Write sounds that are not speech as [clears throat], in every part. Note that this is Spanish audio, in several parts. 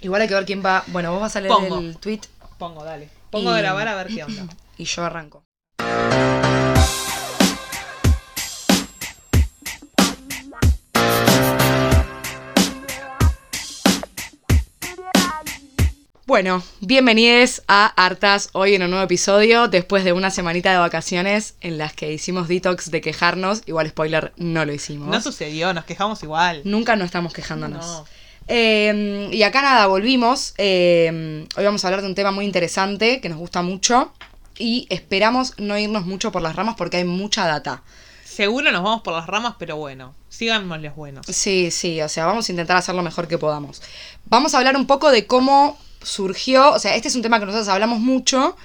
Igual hay que ver quién va. Bueno, vos vas a leer Pongo. el tweet Pongo, dale. Pongo a Y- grabar a ver qué onda. [clears throat] y yo arranco. Bueno, bienvenidos a Hartas hoy en un nuevo episodio después de una semanita de vacaciones en las que hicimos detox de quejarnos. Igual spoiler, no lo hicimos. No sucedió, nos quejamos igual. Nunca no estamos quejándonos. No. Eh, y acá nada, volvimos. Eh, hoy vamos a hablar de un tema muy interesante que nos gusta mucho. Y esperamos no irnos mucho por las ramas porque hay mucha data. Seguro nos vamos por las ramas, pero bueno, síganos los buenos. Sí, sí, o sea, vamos a intentar hacer lo mejor que podamos. Vamos a hablar un poco de cómo surgió, o sea, este es un tema que nosotros hablamos mucho,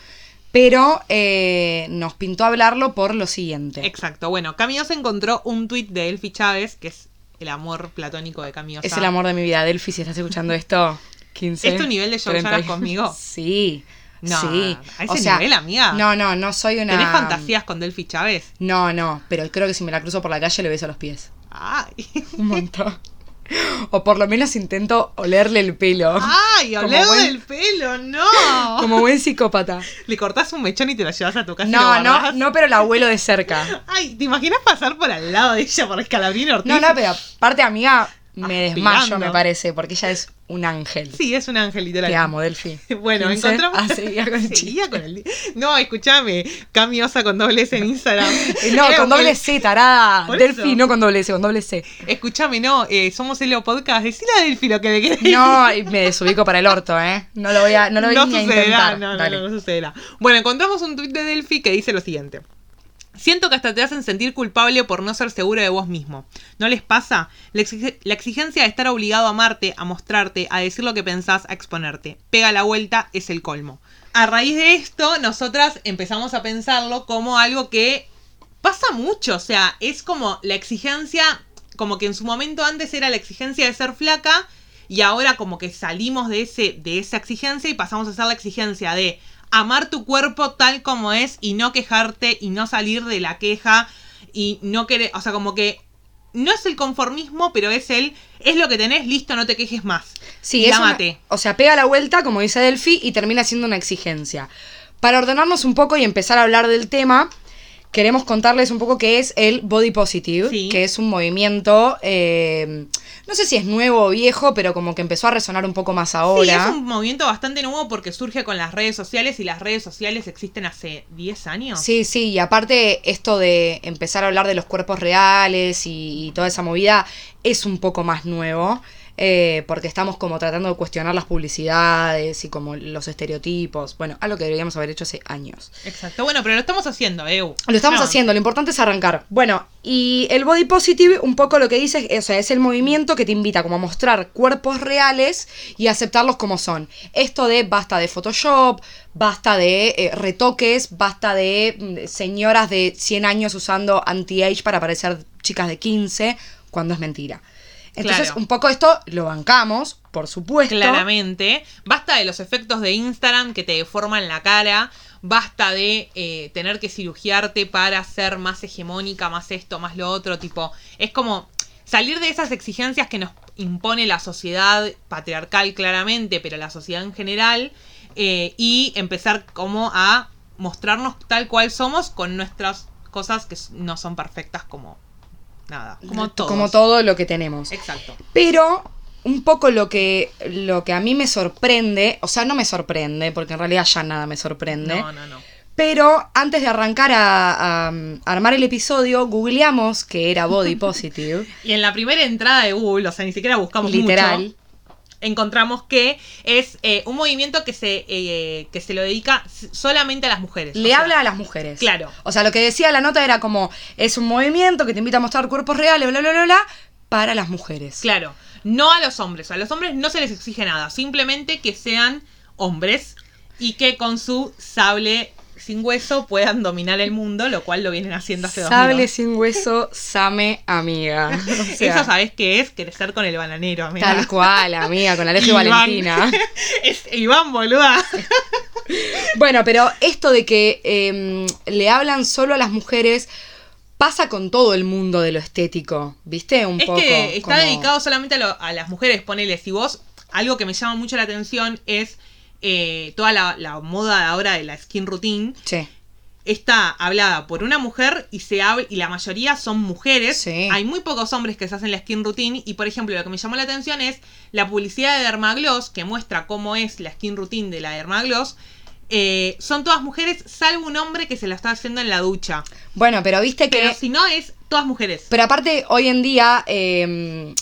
pero eh, nos pintó hablarlo por lo siguiente. Exacto, bueno, Camiosa encontró un tuit de Elfi Chávez, que es el amor platónico de Camiosa. Es el amor de mi vida, Delphi, si estás escuchando [laughs] esto. 15. ¿Es tu nivel de 30. conmigo? [laughs] Sí. No, sí. a ese nivel, amiga. No, no, no soy una. ¿Tenés fantasías con Delphi Chávez? No, no, pero creo que si me la cruzo por la calle le beso los pies. Ay. Un montón. [laughs] [laughs] O por lo menos intento olerle el pelo. Ay, buen- del pelo, no. [laughs] Como buen psicópata. Le cortás un mechón y te lo llevas a tu casa y No, lo no, no, pero la abuelo de cerca. [laughs] Ay, ¿te imaginas pasar por al lado de ella por Escalabrino Ortiz? No, no, pero aparte, amiga, me desmayo, me parece, porque ella es un ángel. Sí, es un ángel literal. Te amo, Delphi. [laughs] Bueno, 15. encontramos. Ah, seguía con el. [laughs] Seguía con el. No, escúchame. Camiosa con doble S en Instagram. [laughs] Eh, No, Eh, con doble C, tarada. Eso. no con doble C, con doble C. Escúchame, no. eh, somos Helio Podcast. Decile a Delphi lo que le querés No, me desubico para el orto, ¿eh? No lo voy a, no lo voy no ni a sucederá, intentar. no, no, no, no sucederá. Bueno, encontramos un tuit de Delphi que dice lo siguiente. Siento que hasta te hacen sentir culpable por no ser seguro de vos mismo. ¿No les pasa? La, exige- la exigencia de estar obligado a amarte, a mostrarte, a decir lo que pensás, a exponerte. Pega la vuelta, es el colmo. A raíz de esto, nosotras empezamos a pensarlo como algo que pasa mucho. O sea, es como la exigencia, como que en su momento antes era la exigencia de ser flaca y ahora como que salimos de, ese, de esa exigencia y pasamos a hacer la exigencia de amar tu cuerpo tal como es y no quejarte y no salir de la queja y no querer, o sea, como que no es el conformismo, pero es el, es lo que tenés, listo, no te quejes más. Sí, es una- o sea, pega la vuelta, como dice Delphi, y termina siendo una exigencia. Para ordenarnos un poco y empezar a hablar del tema, queremos contarles un poco qué es el Body Positive, Sí. que es un movimiento, eh, no sé si es nuevo o viejo, pero como que empezó a resonar un poco más ahora. Sí, es un movimiento bastante nuevo porque surge con las redes sociales y las redes sociales existen hace 10 años. Sí, sí, y aparte esto de empezar a hablar de los cuerpos reales y, y toda esa movida es un poco más nuevo, eh, porque estamos como tratando de cuestionar las publicidades y como los estereotipos, bueno, algo que deberíamos haber hecho hace años. Exacto, bueno, pero lo estamos haciendo, Eu. Lo estamos No. haciendo, lo importante es arrancar. Bueno, y el body positive un poco lo que dice, es, o sea, es el movimiento que te invita como a mostrar cuerpos reales y aceptarlos como son. Esto de basta de Photoshop, basta de eh, retoques, basta de mm, señoras de 100 años usando anti-age para parecer chicas de 15, cuando es mentira. Entonces, Claro. un poco esto lo bancamos, por supuesto. Claramente. Basta de los efectos de Instagram que te deforman la cara. Basta de eh, tener que cirugiarte para ser más hegemónica, más esto, más lo otro. Tipo, es como salir de esas exigencias que nos impone la sociedad patriarcal claramente, pero la sociedad en general. eh, y empezar como a mostrarnos tal cual somos con nuestras cosas que no son perfectas como nada. Como todo. Como todo lo que tenemos. Exacto. Pero un poco lo que, lo que a mí me sorprende, o sea, no me sorprende, porque en realidad ya nada me sorprende. No, no, no. Pero antes de arrancar a, a, um, armar el episodio, googleamos que era body [laughs] positive. Y en la primera entrada de Google, o sea, ni siquiera buscamos literal. mucho, encontramos que es eh, un movimiento que se, eh, que se lo dedica solamente a las mujeres. Le sea, habla a las mujeres. Claro. O sea, lo que decía la nota era como, es un movimiento que te invita a mostrar cuerpos reales, bla, bla, bla, bla, para las mujeres. Claro, no a los hombres. A los hombres no se les exige nada, simplemente que sean hombres y que con su sable sin hueso puedan dominar el mundo, lo cual lo vienen haciendo hace dos Sable sin hueso, same amiga. [laughs] O sea, Eso sabés qué es crecer con el bananero, amiga. Tal cual, amiga, con Alejo y. Valentina. [laughs] es Iván, boluda. [laughs] Bueno, pero esto de que eh, le hablan solo a las mujeres pasa con todo el mundo de lo estético, ¿viste? Un Es poco. que está como- dedicado solamente a, lo- a las mujeres, ponele, si vos algo que me llama mucho la atención es eh, toda la, la moda ahora de la skin routine. Sí. Está hablada por una mujer y se habla, y la mayoría son mujeres. Sí. Hay muy pocos hombres que se hacen la skin routine. Y por ejemplo, lo que me llamó la atención es la publicidad de Dermagloss, que muestra cómo es la skin routine de la Dermagloss. Eh, son todas mujeres, salvo un hombre que se la está haciendo en la ducha. Bueno, pero viste que. Pero si no, es todas mujeres. Pero aparte, hoy en día, eh,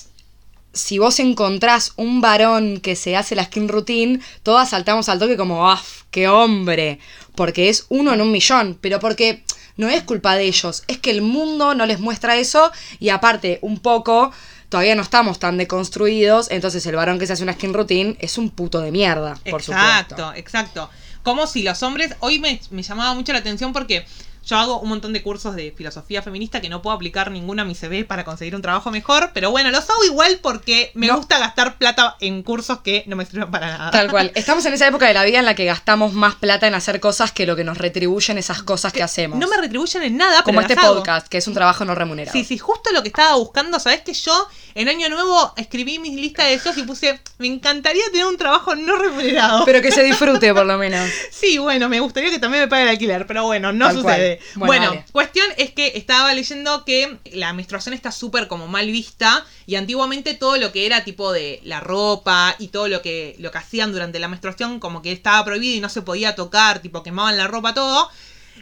si vos encontrás un varón que se hace la skin routine, todas saltamos al toque como, ¡ah, qué hombre! Porque es uno en un millón, pero porque no es culpa de ellos, es que el mundo no les muestra eso y aparte, un poco, todavía no estamos tan deconstruidos, entonces el varón que se hace una skin routine es un puto de mierda, por exacto, supuesto. exacto. Como si los hombres, hoy me, me llamaba mucho la atención porque yo hago un montón de cursos de filosofía feminista que no puedo aplicar ninguno a mi CV para conseguir un trabajo mejor, pero bueno, los hago igual porque me No. gusta gastar plata en cursos que no me sirven para nada. Tal cual. [laughs] Estamos en esa época de la vida en la que gastamos más plata en hacer cosas que lo que nos retribuyen esas cosas que hacemos. No me retribuyen en nada, Como pero este las hago. podcast, que es un trabajo no remunerado. Sí, sí, justo lo que estaba buscando, ¿sabes que yo en Año Nuevo escribí mis listas de deseos y puse, me encantaría tener un trabajo no remunerado. Pero que se disfrute, por lo menos. [laughs] Sí, bueno, me gustaría que también me pague el alquiler, pero bueno, no Tal cual. Bueno, cuestión es que estaba leyendo que la menstruación está súper como mal vista y antiguamente todo lo que era tipo de la ropa y todo lo que, lo que hacían durante la menstruación como que estaba prohibido y no se podía tocar, tipo quemaban la ropa, todo.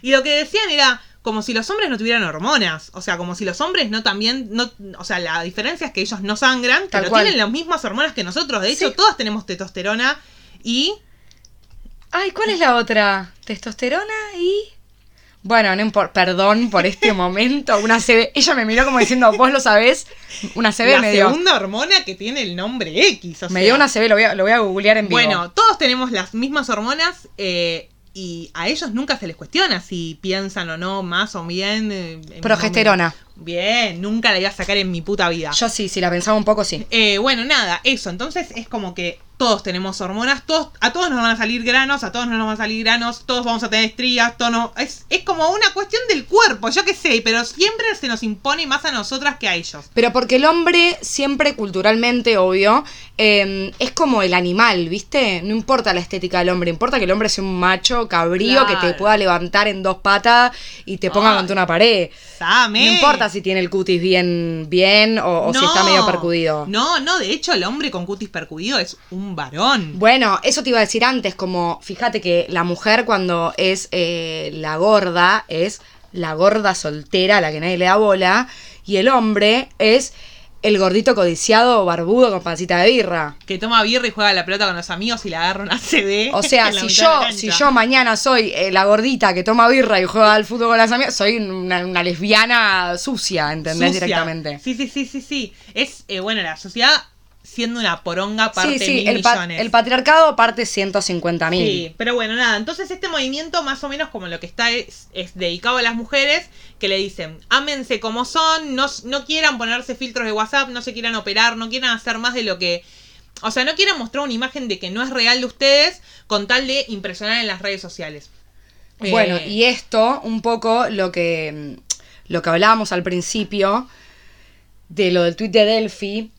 Y lo que decían era como si los hombres no tuvieran hormonas, o sea, como si los hombres no también, no, o sea, la diferencia es que ellos no sangran, pero tienen las mismas hormonas que nosotros, de hecho Sí. todas tenemos testosterona y... Ay, ¿cuál es la otra? Testosterona y. Bueno, no importa. Perdón por este [laughs] momento. Una CB. Ella me miró como diciendo, vos lo sabés. Una CB la me dio. segunda hormona que tiene el nombre X. O Me sea. dio una CB, lo voy a, lo voy a googlear en vivo. Bueno, todos tenemos las mismas hormonas eh, y a ellos nunca se les cuestiona si piensan o no más o bien. eh, Progesterona. Bien, nunca la iba a sacar en mi puta vida. Yo sí, si la pensaba un poco, sí. Eh, bueno, nada, eso. Entonces es como que todos tenemos hormonas, todos, a todos nos van a salir granos, a todos no nos van a salir granos, todos vamos a tener estrías, todos no- es, es como una cuestión del cuerpo, yo qué sé, pero siempre se nos impone más a nosotras que a ellos. Pero porque el hombre siempre culturalmente, obvio, eh, es como el animal, ¿viste? No importa la estética del hombre, importa que el hombre sea un macho cabrío que te pueda levantar en dos patas y te ponga Ay. contra una pared. Same. No importa si tiene el cutis bien, bien o, o si está medio percudido. No, no, de hecho el hombre con cutis percudido es un varón. Bueno, eso te iba a decir antes, como fíjate que la mujer cuando es eh, la gorda es la gorda soltera a la que nadie le da bola y el hombre es el gordito codiciado barbudo con pancita de birra. Que toma birra y juega a la pelota con los amigos y le agarra una CD. O [laughs] sea, si yo, si yo mañana soy eh, la gordita que toma birra y juega al fútbol con las amigas, soy una, una lesbiana sucia, ¿entendés? Sucia. Directamente. Sí, sí, sí, sí, sí. Es, eh, bueno, la sociedad siendo una poronga parte Sí, sí, mil el, pa- millones. el patriarcado parte 150 mil. Sí, pero bueno, nada. Entonces este movimiento más o menos como lo que está es, es dedicado a las mujeres que le dicen, ámense como son, no, no quieran ponerse filtros de WhatsApp, no se quieran operar, no quieran hacer más de lo que... O sea, no quieran mostrar una imagen de que no es real de ustedes con tal de impresionar en las redes sociales. Bueno, Eh, y esto, un poco lo que, lo que hablábamos al principio de lo del tweet de Delphi,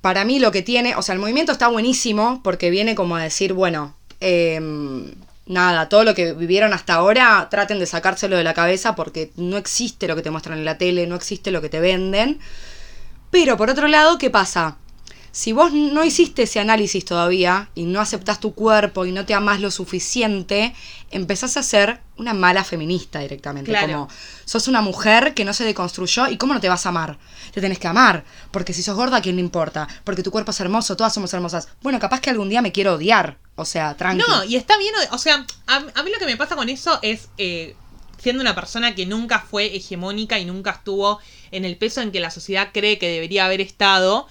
para mí lo que tiene, o sea, el movimiento está buenísimo porque viene como a decir, bueno, em, nada, todo lo que vivieron hasta ahora, traten de sacárselo de la cabeza porque no existe lo que te muestran en la tele, no existe lo que te venden. Pero por otro lado, ¿qué pasa? Si vos no hiciste ese análisis todavía y no aceptás tu cuerpo y no te amás lo suficiente, empezás a ser una mala feminista directamente. Claro. Como sos una mujer que no se deconstruyó y cómo no te vas a amar. Te tenés que amar. Porque si sos gorda, ¿a quién le importa? Porque tu cuerpo es hermoso, todas somos hermosas. Bueno, capaz que algún día me quiero odiar. O sea, tranqui. No, y está bien, o sea, a, a mí lo que me pasa con eso es, eh, siendo una persona que nunca fue hegemónica y nunca estuvo en el peso en que la sociedad cree que debería haber estado,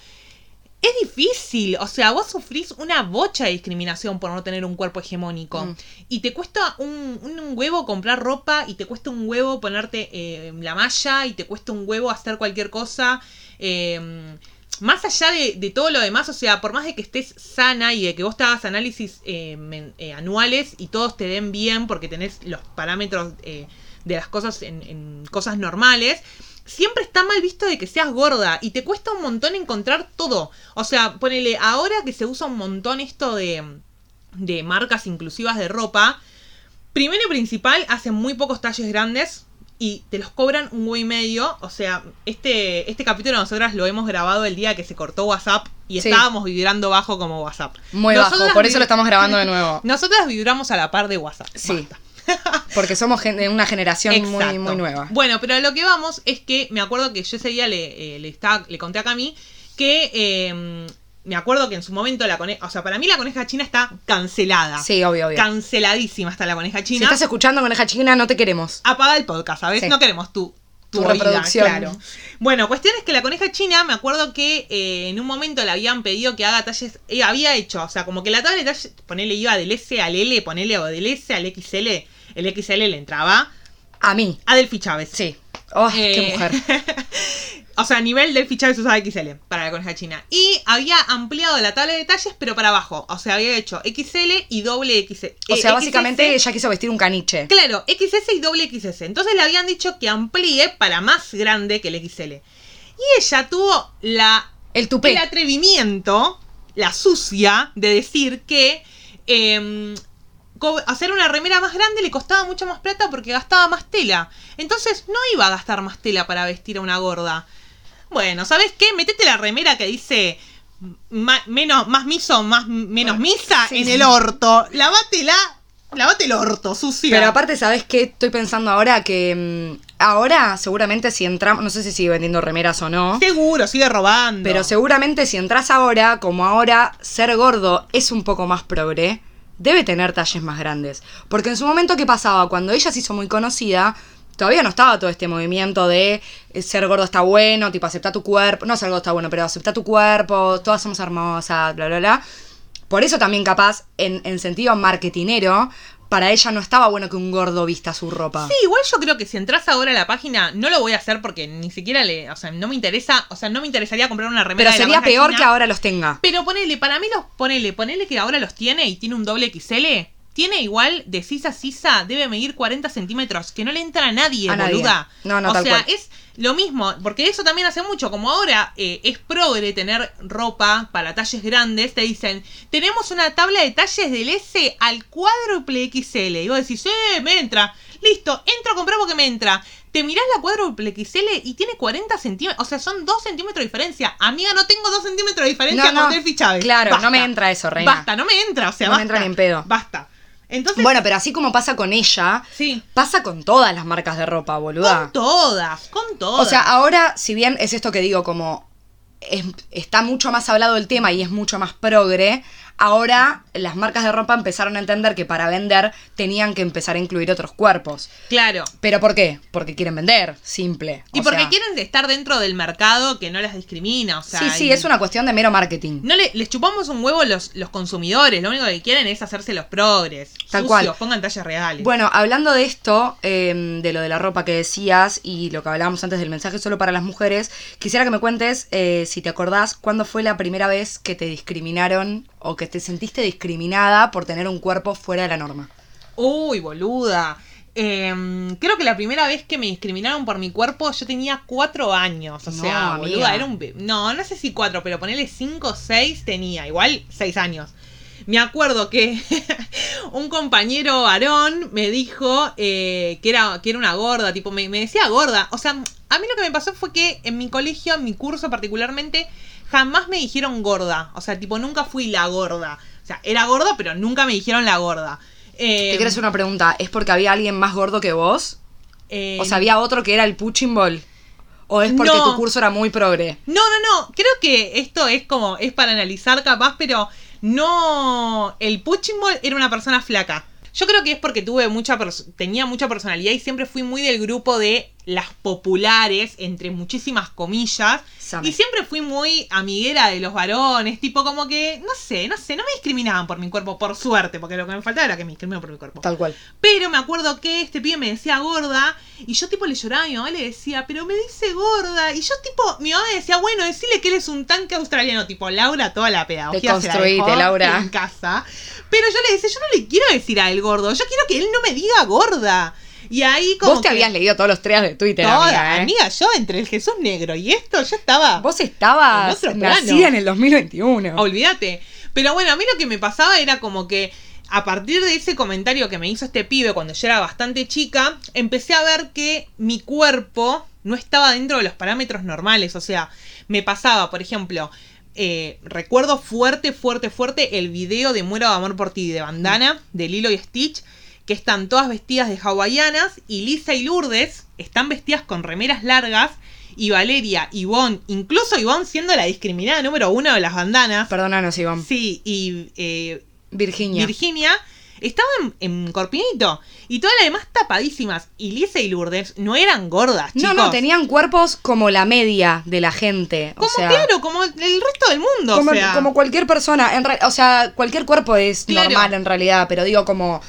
es difícil, o sea, vos sufrís una bocha de discriminación por no tener un cuerpo hegemónico. Mm. Y te cuesta un, un- un huevo comprar ropa, y te cuesta un huevo ponerte eh, la malla, y te cuesta un huevo hacer cualquier cosa. eh, más allá de, de todo lo demás, o sea, por más de que estés sana y de que vos te hagas análisis eh, men- eh, anuales y todos te den bien porque tenés los parámetros eh, de las cosas en, en cosas normales, siempre está mal visto de que seas gorda y te cuesta un montón encontrar todo. O sea, ponele, ahora que se usa un montón esto de, de marcas inclusivas de ropa, primero y principal, hacen muy pocos talles grandes y te los cobran un huevo y medio. O sea, este, este capítulo nosotras lo hemos grabado el día que se cortó WhatsApp y Sí. estábamos vibrando bajo como WhatsApp. Muy Nosotras bajo, por eso lo estamos grabando de nuevo. [laughs] Nosotras vibramos a la par de WhatsApp. Sí. Basta. [laughs] Porque somos gen- una generación muy, Exacto. muy nueva. Bueno, pero a lo que vamos es que me acuerdo que yo ese día le, eh, le, estaba, le conté a Cami que eh, me acuerdo que en su momento la coneja, o sea, para mí la coneja china está cancelada. Sí, obvio, obvio. Canceladísima está la coneja Si china. estás escuchando coneja china, no te queremos. Apaga el podcast, ¿sabes? Sí. No queremos tu, tu, Tu oída, reproducción. claro. Bueno, cuestión es que la coneja china, me acuerdo que eh, en un momento le habían pedido que haga talles, eh, había hecho, o sea, como que la tabla de talles, ponele iba del S al L, ponele o del S al XL, el XL le entraba A mí. a Delphi Chávez. Sí. Oh, qué Eh, mujer. [laughs] o sea, a nivel Delphi Chávez usaba XL para la coneja china. Y había ampliado la tabla de talles, pero para abajo. O sea, había hecho XL y doble XL. O eh, sea, XS. básicamente ella quiso vestir un caniche. Claro, XS y doble XS. Entonces le habían dicho que amplíe para más grande que el XL. Y ella tuvo la, El tupé. el atrevimiento, la sucia, de decir que em, hacer una remera más grande le costaba mucho más plata porque gastaba más tela. Entonces no iba a gastar más tela para vestir a una gorda. Bueno, ¿sabes qué? Metete la remera que dice ma- menos, más miso, más menos misa Sí, en sí. el orto. Lavátela, lavate el orto, sucia. Pero aparte, ¿sabes qué? Estoy pensando ahora que mm, ahora seguramente si entramos, no sé si sigue vendiendo remeras o no, Seguro, sigue robando. pero seguramente si entras ahora, como ahora ser gordo es un poco más progre, debe tener talles más grandes. Porque en su momento, ¿qué pasaba? Cuando ella se hizo muy conocida, todavía no estaba todo este movimiento de eh, ser gordo está bueno, tipo acepta tu cuerpo, no ser gordo está bueno, pero acepta tu cuerpo, todas somos hermosas, bla, bla, bla. Por eso también capaz, en, en sentido marketinero, para ella no estaba bueno que un gordo vista su ropa. Sí, igual yo creo que si entras ahora a la página, no lo voy a hacer porque ni siquiera le. O sea, no me interesa. O sea, no me interesaría comprar una remera pero de sería peor china. que ahora los tenga. Pero ponele, para mí los. Ponele, ponele que ahora los tiene y tiene un doble XL. Tiene igual de sisa a sisa, debe medir 40 centímetros, que no le entra a nadie, A nadie. boluda. No, no, o tal sea, cual. es lo mismo, porque eso también hace mucho. Como ahora eh, es progre tener ropa para talles grandes, te dicen, tenemos una tabla de talles del S al cuádruple XL. Y vos decís, eh, me entra. Listo, entro a comprar porque me entra. Te mirás la cuádruple XL y tiene 40 centímetros. O sea, son 2 centímetros de diferencia. Amiga, no tengo 2 centímetros de diferencia No, con no. Delphi Chávez. Claro, Basta. no me entra eso, reina. Basta, no me entra. O sea, No me entra ni en pedo. Basta. Entonces, Bueno, pero así como pasa con ella, sí. pasa con todas las marcas de ropa, boluda. Con todas, con todas. O sea, ahora, si bien es esto que digo, como es- está mucho más hablado el tema y es mucho más progre, ahora las marcas de ropa empezaron a entender que para vender tenían que empezar a incluir otros cuerpos. claro. ¿Pero por qué? Porque quieren vender, simple. Y O porque sea, quieren estar dentro del mercado que no las discrimina, o sea. Sí, sí, y- es una cuestión de mero marketing. No le- les chupamos un huevo los, los consumidores, lo único que quieren es hacerse los progres. Tal Sucios, cual. pongan tallas reales. Bueno, hablando de esto, eh, de lo de la ropa que decías y lo que hablábamos antes del mensaje solo para las mujeres, quisiera que me cuentes, eh, si te acordás, cuándo fue la primera vez que te discriminaron o que te sentiste discriminada por tener un cuerpo fuera de la norma. Uy, boluda. Em, creo que la primera vez que me discriminaron por mi cuerpo yo tenía cuatro años. O No, sea, amiga. boluda, era un... No, no sé si cuatro, pero ponele cinco o seis tenía. Igual seis años. Me acuerdo que [laughs] un compañero varón me dijo eh, que, era, que era una gorda, tipo, me, me decía gorda. O sea, a mí lo que me pasó fue que en mi colegio, en mi curso particularmente, jamás me dijeron gorda. O sea, tipo, nunca fui la gorda. Sea, era gorda, pero nunca me dijeron la gorda. Eh, Te quiero hacer una pregunta, ¿es porque había alguien más gordo que vos? eh, ¿O sea, había otro que era el punching ball? ¿O es porque No. tu curso era muy progre? No, no, no. Creo que esto es como. Es para analizar capaz, pero no. El Punching Ball era una persona flaca. Yo creo que es porque tuve mucha tenía mucha personalidad y siempre fui muy del grupo de las populares, entre muchísimas comillas. Y siempre fui muy amiguera de los varones, tipo como que, no sé, no sé, no me discriminaban por mi cuerpo, por suerte, porque lo que me faltaba era que me discriminaban por mi cuerpo. Tal cual. Pero me acuerdo que este pibe me decía gorda y yo tipo le lloraba a mi mamá y le decía, pero me dice gorda. Y yo tipo, mi mamá me decía, bueno, decirle que él es un tanque australiano, tipo Laura, toda la pedagogía se la Deconstruite, dejó Laura. en casa. Pero yo le decía, yo no le quiero decir a él gordo, yo quiero que él no me diga gorda. Y ahí como Vos te que- habías leído todos los treas de Twitter, Toda, amiga, ¿eh? amiga, yo entre el Jesús negro y esto, yo estaba... Vos estabas En nacida en el 2021. Olvídate. Pero bueno, a mí lo que me pasaba era como que a partir de ese comentario que me hizo este pibe cuando yo era bastante chica, empecé a ver que mi cuerpo no estaba dentro de los parámetros normales. O sea, me pasaba, por ejemplo, eh, recuerdo fuerte, fuerte, fuerte el video de Muero de Amor por ti de Bandana, de Lilo y Stitch, que están todas vestidas de hawaianas y Lisa y Lourdes están vestidas con remeras largas. Y Valeria, Ivonne, incluso Ivonne siendo la discriminada número uno de las bandanas, Perdónanos, Iván. Sí, y eh, Virginia. Virginia estaban en corpinito. Y todas las demás tapadísimas. Y Lisa y Lourdes no eran gordas, no, chicos. no, tenían cuerpos como la media de la gente. Como o sea, claro, como el resto del mundo. como, o sea. como cualquier persona. En re- o sea, cualquier cuerpo es Claro. normal en realidad, pero digo como...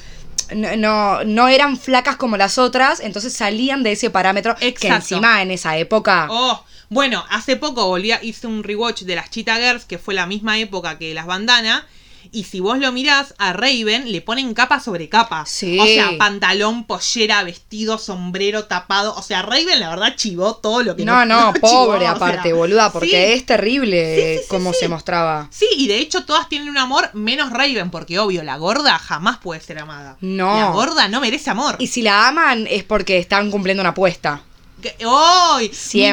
No, no, no eran flacas como las otras, entonces salían de ese parámetro que encima en esa época... Oh, bueno, hace poco volví a, hice un rewatch de las Cheetah Girls, que fue la misma época que las Bandana. Y si vos lo mirás, a Raven le ponen capa sobre capa. Sí. O sea, pantalón, pollera, vestido, sombrero, tapado. O sea, Raven la verdad chivó todo lo que no, no, [laughs] chivó, pobre o sea, aparte, boluda, porque sí. es terrible Sí, cómo se mostraba. Sí, y de hecho todas tienen un amor menos Raven, porque obvio, la gorda jamás puede ser amada. No. La gorda no merece amor. Y si la aman es porque están cumpliendo una apuesta.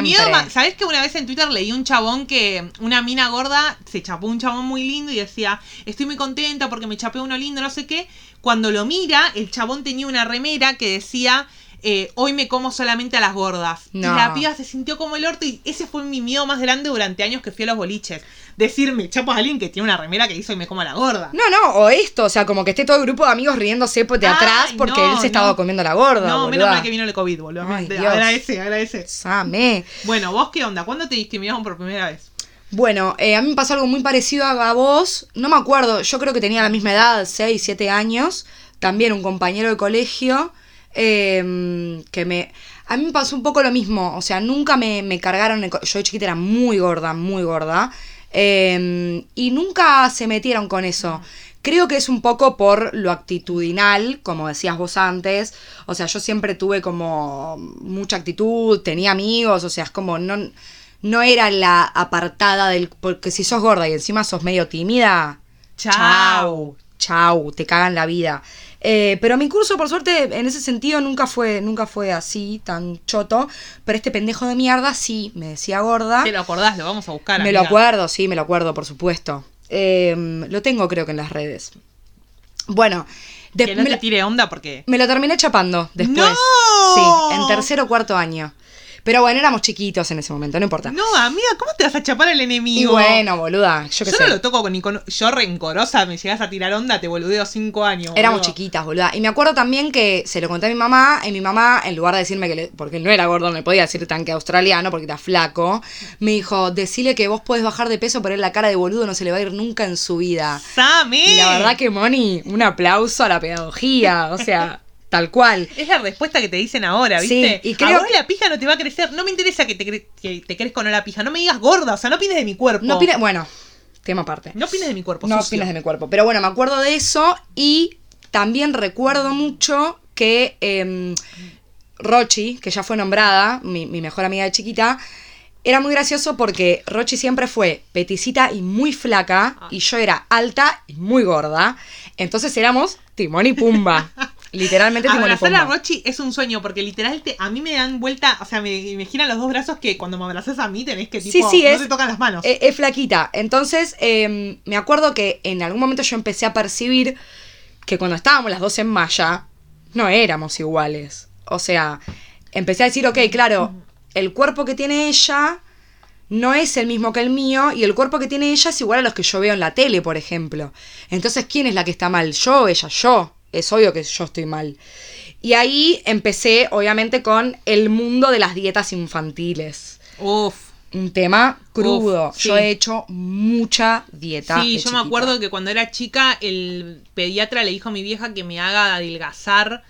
Miedo ma- ¿Sabés que una vez en Twitter leí un chabón que una mina gorda se chapó un chabón muy lindo y decía, estoy muy contenta porque me chapé uno lindo, no sé qué. Cuando lo mira, el chabón tenía una remera que decía, eh, hoy me como solamente a las gordas. No. Y la piba se sintió como el orto y ese fue mi miedo más grande durante años que fui a los boliches. Decirme, chapo a alguien que tiene una remera que dice hoy me como a la gorda. No, no, o esto, o sea, como que esté todo el grupo de amigos riéndose de atrás porque no, él se estaba no. comiendo la gorda. no, menos boluda. mal que vino el COVID, boludo. Ay, agradece, agradece. Same. Bueno, ¿vos qué onda? ¿Cuándo te discriminaron por primera vez? Bueno, eh, a mí me pasó algo muy parecido a, a vos. No me acuerdo, yo creo que tenía la misma edad, 6, 7 años. También un compañero de colegio eh, que me... A mí me pasó un poco lo mismo, o sea, nunca me, me cargaron... el yo de chiquita era muy gorda, muy gorda. eh, y nunca se metieron con eso. Creo que es un poco por lo actitudinal, como decías vos antes. O sea, yo siempre tuve como mucha actitud, tenía amigos, o sea, es como no, no era la apartada del... Porque si sos gorda y encima sos medio tímida, chau, chau, te cagan la vida. Eh, pero mi curso, por suerte, en ese sentido nunca fue, nunca fue así, tan choto. Pero este pendejo de mierda sí, me decía gorda. Te lo acordás, lo vamos a buscar. Me lo acuerdo, sí, me lo acuerdo, por supuesto. Eh, lo tengo creo que en las redes. Bueno, Que después no me, te tire onda porque. me lo terminé chapando después. ¡No! Sí, en tercero o cuarto año. Pero bueno, éramos chiquitos en ese momento, no importa. No, amiga, ¿cómo te vas a chapar al enemigo? y bueno, boluda, yo qué Yo sé. no lo toco con ni con. Yo rencorosa, me llegas a tirar onda, te boludeo cinco años. Éramos boludo. chiquitas, boluda. Y me acuerdo también que se lo conté a mi mamá, y mi mamá, en lugar de decirme que, le- porque él no era gordo, no le podía decir tanque australiano, porque era flaco, me dijo, decile que vos podés bajar de peso, pero él la cara de boludo no se le va a ir nunca en su vida. ¡Same! Y la verdad que, Moni, un aplauso a la pedagogía, o sea, tal cual. Es la respuesta que te dicen ahora, Sí, ¿viste? y creo a vos que- la pija no te va a crecer. No me interesa que te, cre- que te crezca o no la pija. No me digas gorda, o sea, no opines de mi cuerpo. No opines, bueno, tema aparte. No opines de mi cuerpo, No opinas de mi cuerpo. Pero bueno, me acuerdo de eso y también recuerdo mucho que em, Rochi, que ya fue nombrada, mi, mi mejor amiga de chiquita, era muy gracioso porque Rochi siempre fue peticita y muy flaca y yo era alta y muy gorda. Entonces éramos Timón y Pumba. [laughs] Literalmente Timón y Abrazar a. Rochi es un sueño, porque literal te- a mí me dan vuelta, o sea, me, me giran los dos brazos que cuando me abrazas a mí tenés que tipo, Sí, sí, no es- te tocan las manos. Eh, Es, flaquita. Entonces, eh, me acuerdo que en algún momento yo empecé a percibir que cuando estábamos las dos en malla, no éramos iguales. O sea, empecé a decir, ok, claro, el cuerpo que tiene ella no es el mismo que el mío y el cuerpo que tiene ella es igual a los que yo veo en la tele, por ejemplo. Entonces, ¿quién es la que está mal? ¿Yo o ella? Yo. Es obvio que yo estoy mal. Y ahí empecé, obviamente, con el mundo de las dietas infantiles Uf. un tema crudo. Uf, sí. Yo he hecho mucha dieta. Sí, de yo me acuerdo que cuando era chica, el pediatra le dijo a mi vieja que me haga adelgazar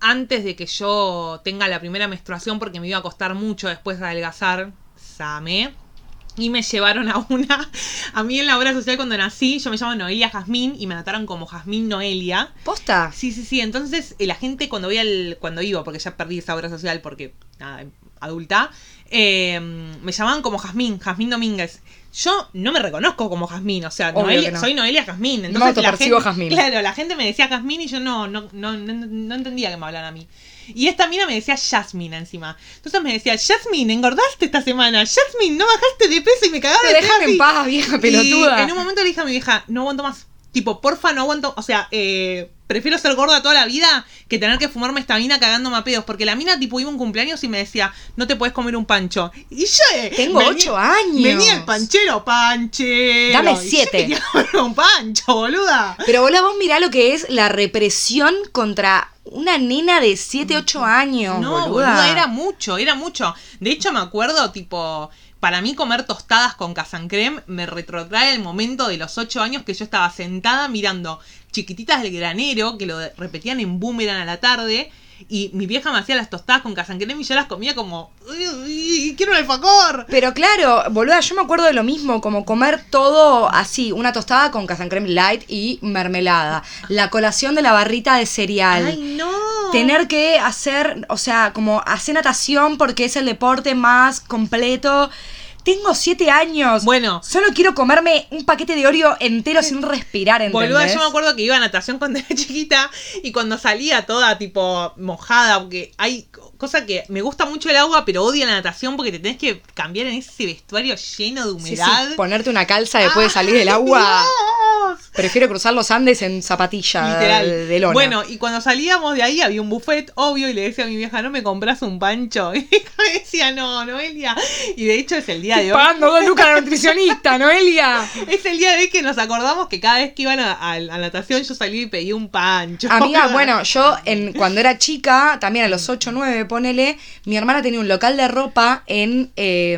antes de que yo tenga la primera menstruación porque me iba a costar mucho después de adelgazar. Same. Y me llevaron a una. A mí en la obra social cuando nací, yo me llamo Noelia Jazmín y me anotaron como Jazmín Noelia. ¿Posta? Sí, sí, sí. Entonces, eh, la gente cuando voy al. cuando iba, porque ya perdí esa obra social porque, nada, adulta, eh, me llamaban como Jazmín, Jazmín Domínguez. Yo no me reconozco como Jazmín, o sea, Noelia- no. soy Noelia Jazmín. No Entonces, la gente- Jazmín. Claro, la gente me decía Jazmín y yo no, no, no, no, no entendía que me hablaran a mí. Y esta mina me decía Jasmine encima. Entonces me decía, Jasmine, engordaste esta semana. Jasmine, no bajaste de peso y me cagaba de Déjame peso en y- paz, vieja pelotuda. y en un momento le dije a mi vieja, no aguanto más. Tipo, porfa, no aguanto. O sea, eh, prefiero ser gorda toda la vida que tener que fumarme esta mina cagándome a pedos. Porque la mina, tipo, iba a un cumpleaños y me decía, no te puedes comer un pancho. Y yo. eh, Tengo ocho años. Venía el panchero, panchero. Dame Y yo siete. quería [laughs] comer un pancho, boluda. Pero boludo, vos mirá lo que es la represión contra una nena de 7, 8 años. No, boluda. boluda, era mucho, era mucho. De hecho, me acuerdo, tipo, para mí comer tostadas con casancrem me retrotrae el momento de los ocho años que yo estaba sentada mirando chiquititas del granero, que lo repetían en boomerang a la tarde. Y mi vieja me hacía las tostadas con casancrem y yo las comía como, "Uy, uy, quiero un alfajor. Pero claro, boluda, yo me acuerdo de lo mismo, como comer todo así, una tostada con casancrem light y mermelada. La colación de la barrita de cereal. Ay, no. Tener que hacer, o sea, como hacer natación porque es el deporte más completo. Tengo siete años. Bueno. Solo quiero comerme un paquete de Oreo entero sin respirar, ¿entendés? Boluda, yo me acuerdo que iba a natación cuando era [laughs] chiquita y cuando salía toda tipo mojada, porque hay cosa que me gusta mucho el agua, pero odio la natación porque te tenés que cambiar en ese vestuario lleno de Sí, sí, humedad. ponerte una calza después de salir del [laughs] ¡Ay, agua. Dios! Prefiero cruzar los Andes en zapatilla Literal. de, lona. Bueno, y cuando salíamos de ahí había un buffet, obvio, y le decía a mi vieja, ¿no me compras un pancho? [laughs] Y me decía, no, Noelia. Y de hecho es el día de hoy. Pagando dos lucas a la nutricionista, [laughs] Noelia. Es el día de hoy que nos acordamos que cada vez que iban a, a- a natación yo salía y pedía un pancho. Amiga, [laughs] bueno, yo en, cuando era chica, también a los 8 o 9, ponele, mi hermana tenía un local de ropa en, eh,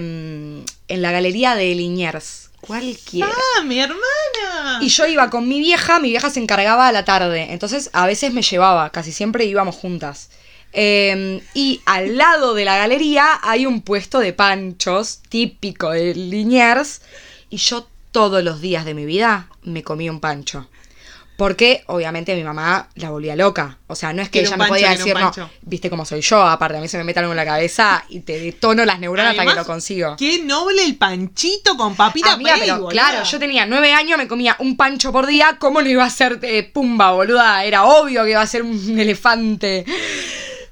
en la galería de Liniers. Cualquiera. ¡Ah, mi hermana! Y yo iba con mi vieja, mi vieja se encargaba a la tarde, entonces a veces me llevaba, casi siempre íbamos juntas. Eh, y al lado de la galería hay un puesto de panchos típico de Liniers y yo todos los días de mi vida me comí un pancho. Porque obviamente mi mamá la volvía loca. O sea, no es que ella un me pancho, podía decir, no, pancho". viste cómo soy yo, aparte a mí se me mete algo en la cabeza y te detono las neuronas hasta que lo consigo. Qué noble el panchito con papita Amiga, Pei, pero boluda. claro, yo tenía nueve años, me comía un pancho por día, ¿cómo no iba a ser eh, pumba, boluda? Era obvio que iba a ser un [laughs] elefante.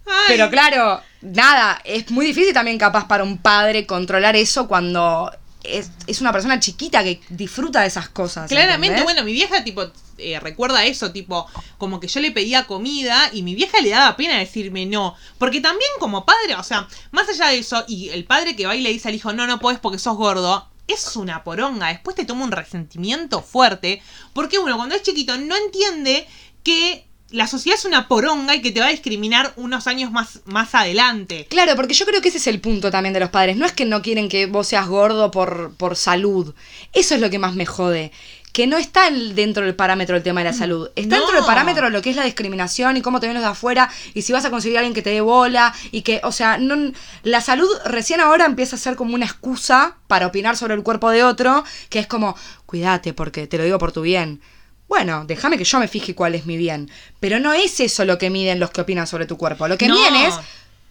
Ay, Pero claro, nada, es muy difícil también capaz para un padre controlar eso cuando es, es una persona chiquita que disfruta de esas cosas. Claramente, ¿entendés? bueno, mi vieja tipo eh, recuerda eso, tipo, como que yo le pedía comida y mi vieja le daba pena decirme no. Porque también como padre, o sea, más allá de eso, y el padre que va y le dice al hijo, no, no puedes porque sos gordo, es una poronga. Después te toma un resentimiento fuerte. Porque uno cuando es chiquito no entiende que la sociedad es una poronga y que te va a discriminar unos años más, más adelante. Claro, porque yo creo que ese es el punto también de los padres. No es que no quieren que vos seas gordo por, por salud. Eso es lo que más me jode. Que no está dentro del parámetro el tema de la salud. Está No. dentro del parámetro lo que es la discriminación y cómo te ven los de afuera y si vas a conseguir a alguien que te dé bola y que, o sea, no, la salud recién ahora empieza a ser como una excusa para opinar sobre el cuerpo de otro, que es como, cuídate porque te lo digo por tu bien. Bueno, déjame que yo me fije cuál es mi bien. Pero no es eso lo que miden los que opinan sobre tu cuerpo. Lo que No. miden es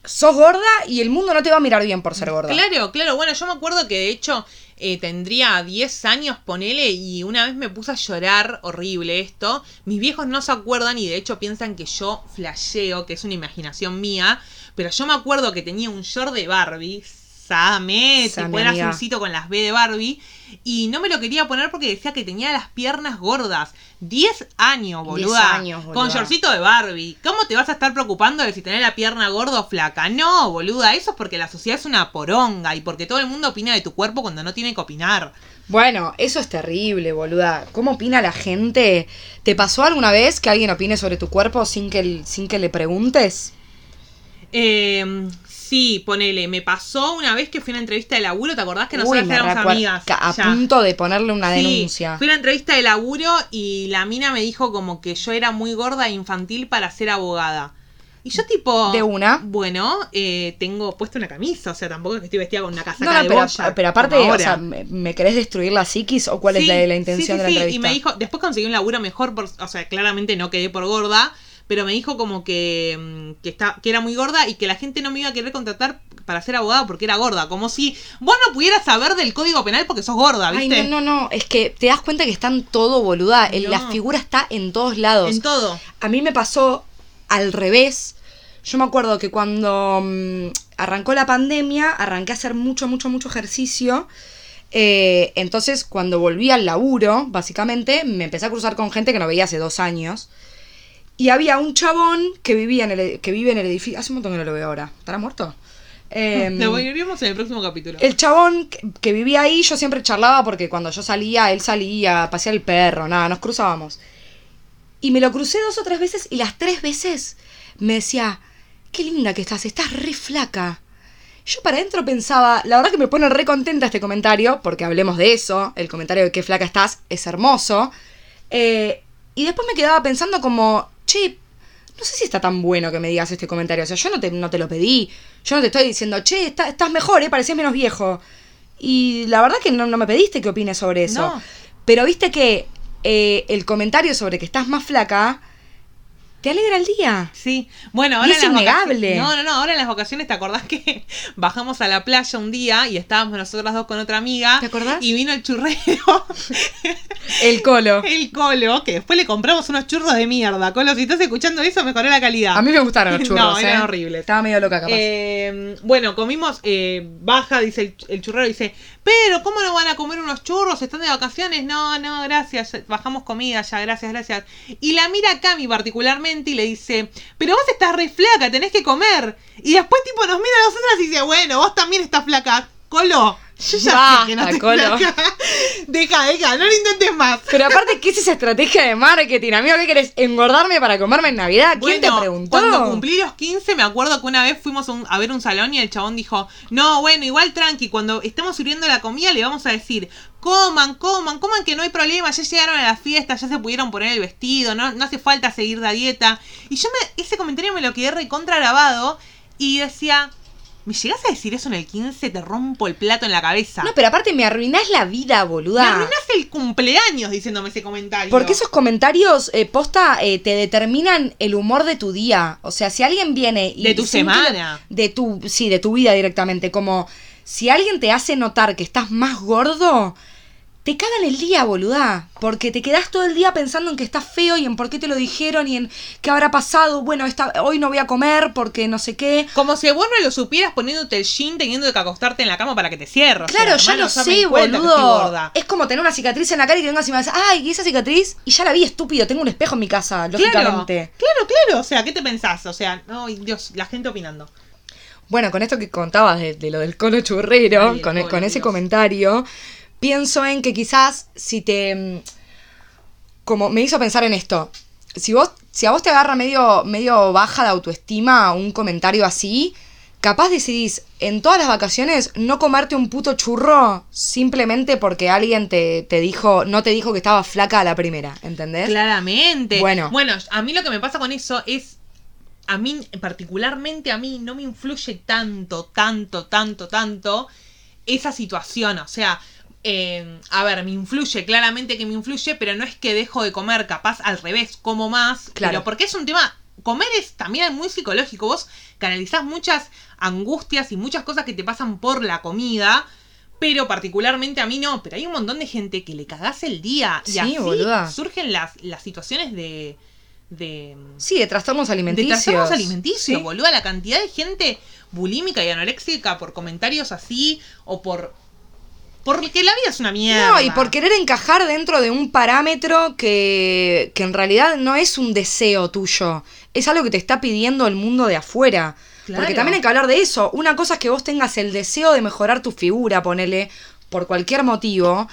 sos gorda y el mundo no te va a mirar bien por ser gorda. Claro, claro. Bueno, yo me acuerdo que de hecho eh, tendría 10 años, ponele, y una vez me puse a llorar, horrible esto. Mis viejos no se acuerdan y de hecho piensan que yo flasheo, que es una imaginación mía. Pero yo me acuerdo que tenía un short de Barbie. Tipo era azulcito con las B de Barbie. Y no me lo quería poner porque decía que tenía las piernas gordas. 10 años, boluda. años, boluda. Con shortcito de Barbie. ¿Cómo te vas a estar preocupando de si tenés la pierna gorda o flaca? No, boluda. Eso es porque la sociedad es una poronga y porque todo el mundo opina de tu cuerpo cuando no tiene que opinar. Bueno, eso es terrible, boluda. ¿Cómo opina la gente? ¿Te pasó alguna vez que alguien opine sobre tu cuerpo sin que, sin que le preguntes? Eh, sí, ponele. Me pasó una vez que fui a una entrevista de laburo. ¿Te acordás que nosotras éramos amigas? A Ya. punto de ponerle una Sí, denuncia. Fui a una entrevista de laburo y la mina me dijo como que yo era muy gorda e infantil para ser abogada. Y yo tipo... De una. Bueno, eh, tengo puesta una camisa, o sea, tampoco es que estoy vestida con una casaca No, no, de pero, boya, pero aparte, o sea, ¿me, me querés destruir la psiquis o cuál es la, la intención sí, de la sí, sí. entrevista? Y me dijo, después conseguí un laburo mejor, por, o sea, claramente no quedé por gorda, pero me dijo como que, mm, que, está, que era muy gorda y que la gente no me iba a querer contratar para ser abogada porque era gorda. Como si vos no pudieras saber del código penal porque sos gorda, Ay, ¿viste? no, no, no, es que te das cuenta que están todo boluda. No. La figura está en todos lados. En todo. A mí me pasó al revés. Yo me acuerdo que cuando mm, arrancó la pandemia, arranqué a hacer mucho, mucho, mucho ejercicio. Eh, entonces, cuando volví al laburo, básicamente, me empecé a cruzar con gente que no veía hace dos años. Y había un chabón que vivía en el, que vive en el edificio. Hace un montón que no lo veo ahora. ¿Estará muerto? Em, [laughs] Lo en el próximo capítulo. el chabón que, que vivía ahí, yo siempre charlaba porque cuando yo salía, él salía a pasear el perro, nada, nos cruzábamos. Y me lo crucé dos o tres veces y las tres veces me decía, qué linda que estás, estás re flaca. Yo para adentro pensaba, la verdad que me pone re contenta este comentario, porque hablemos de eso, el comentario de qué flaca estás es hermoso. Eh, y después me quedaba pensando como, che, no sé si está tan bueno que me digas este comentario. O sea, yo no te, no te lo pedí. Yo no te estoy diciendo, che, está- estás mejor, ¿eh? Parecías menos viejo. Y la verdad que no, no me pediste que opines sobre eso. No. Pero viste que eh, el comentario sobre que estás más flaca te alegra el día. Sí, bueno, ahora Y es en las innegable. No, no, no, ahora en las vacaciones, ¿te acordás que [laughs] bajamos a la playa un día y estábamos nosotras dos con otra amiga? ¿Te acordás? Y vino el churrero, [laughs] El colo. el colo, que después le compramos unos churros de mierda. Colo, si estás escuchando eso, mejoró la calidad. A mí me gustaron los [laughs] churros. No, eran ¿eh? horribles. Estaba medio loca capaz. Eh, bueno, comimos, eh, baja, dice el, el churrero, dice, pero ¿cómo no van a comer unos churros? ¿Están de vacaciones? No, no, gracias, bajamos comida ya, gracias, gracias. Y la mira a Cami particularmente y le dice, pero vos estás re flaca, tenés que comer. Y después tipo nos mira a nosotras y dice, bueno, vos también estás flaca. Colo, yo ya Basta, sé que no estoy Colo. Deja, deja, no lo intentes más. Pero aparte, ¿qué es esa estrategia de marketing? Amigo, ¿qué querés? ¿Engordarme para comerme en Navidad? ¿Quién Bueno, te preguntó? Cuando cumplí los 15, me acuerdo que una vez fuimos a, un- a ver un salón y el chabón dijo, no, bueno, igual tranqui, cuando estemos sirviendo la comida le vamos a decir, coman, coman, coman que no hay problema, ya llegaron a la fiesta, ya se pudieron poner el vestido, no, no hace falta seguir la dieta. Y yo me, ese comentario me lo quedé recontra grabado y decía, ¿me llegas a decir eso en el 15? Te rompo el plato en la cabeza. No, pero aparte me arruinás la vida, me boluda. arruinás el cumpleaños diciéndome ese comentario. Porque esos comentarios, eh, posta, eh, te determinan el humor de tu día. O sea, si alguien viene y... De tu que semana. De tu, sí, de tu vida directamente. Como, si alguien te hace notar que estás más gordo, te cagan el día, boluda. Porque te quedás todo el día pensando en que estás feo y en por qué te lo dijeron y en qué habrá pasado. Bueno, esta, hoy no voy a comer porque no sé qué. Como si vos no lo supieras poniéndote el jean teniendo que acostarte en la cama para que te cierres. Claro, ya lo sé, boludo. Es como tener una cicatriz en la cara y que vengas y me dices, ay, ¿y esa cicatriz? Y ya la vi, estúpido, tengo un espejo en mi casa, lógicamente. claro, claro. O sea, ¿qué te pensás? O sea, no, Dios, la gente opinando. Bueno, con esto que contabas de, de lo del colo churrero, Ay, el con, ese comentario, pienso en que quizás si te... mm, Como me hizo pensar en esto. Si vos, si a vos te agarra medio, medio baja de autoestima un comentario así, capaz decidís en todas las vacaciones no comerte un puto churro simplemente porque alguien te, te dijo, no te dijo que estaba flaca a la primera, ¿entendés? Claramente. Bueno. Bueno, a mí lo que me pasa con eso es. A mí, particularmente a mí, no me influye tanto, tanto, tanto, tanto esa situación. O sea, eh, a ver, me influye, claramente que me influye, pero no es que dejo de comer, capaz al revés, como más. Claro. Pero porque es un tema. Comer es también muy psicológico. Vos canalizás muchas angustias y muchas cosas que te pasan por la comida. Pero particularmente a mí no. Pero hay un montón de gente que le cagás el día. Y Sí, así boluda. surgen las, las situaciones de. de. Sí, de trastornos de alimenticios. trastornos alimenticios, Sí. boluda. La cantidad de gente bulímica y anoréxica por comentarios así. O por. Porque la vida es una mierda. No, y por querer encajar dentro de un parámetro que, que en realidad no es un deseo tuyo, es algo que te está pidiendo el mundo de afuera. Claro. Porque también hay que hablar de eso. Una cosa es que vos tengas el deseo de mejorar tu figura, ponele, por cualquier motivo,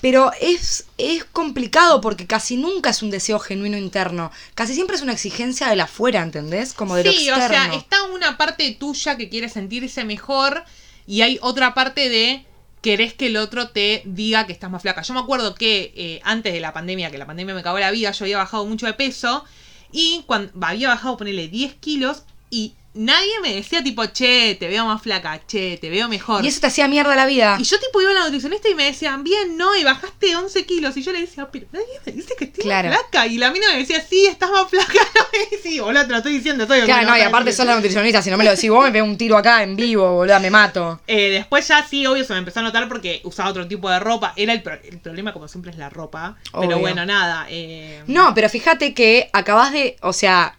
pero es, es complicado porque casi nunca es un deseo genuino interno. Casi siempre es una exigencia de la afuera, ¿entendés? Como de lo Sí, o externo. sea, está una parte tuya que quiere sentirse mejor. Y hay otra parte de querés que el otro te diga que estás más flaca. Yo me acuerdo que eh, antes de la pandemia, que la pandemia me cagó la vida, yo había bajado mucho de peso. Y cuando había bajado, ponerle 10 kilos y nadie me decía tipo, che, te veo más flaca, che, te veo mejor. Y eso te hacía mierda la vida. Y yo tipo iba a la nutricionista y me decían, bien, no, y bajaste 11 kilos. Y yo le decía, pero nadie me dice que estoy Claro. más flaca. Y la mina me decía, sí, estás más flaca. [laughs] No, y sí, boludo, te lo estoy diciendo. Soy Claro, no, y aparte sos la nutricionista, si no me lo decís vos me pego un tiro acá en vivo, boludo, me mato. [laughs] Eh, después ya sí, obvio, se me empezó a notar porque usaba otro tipo de ropa. Era el, pro- el problema, como siempre, es la ropa. Obvio. Pero bueno, nada. eh, No, pero fíjate que acabas de, o sea,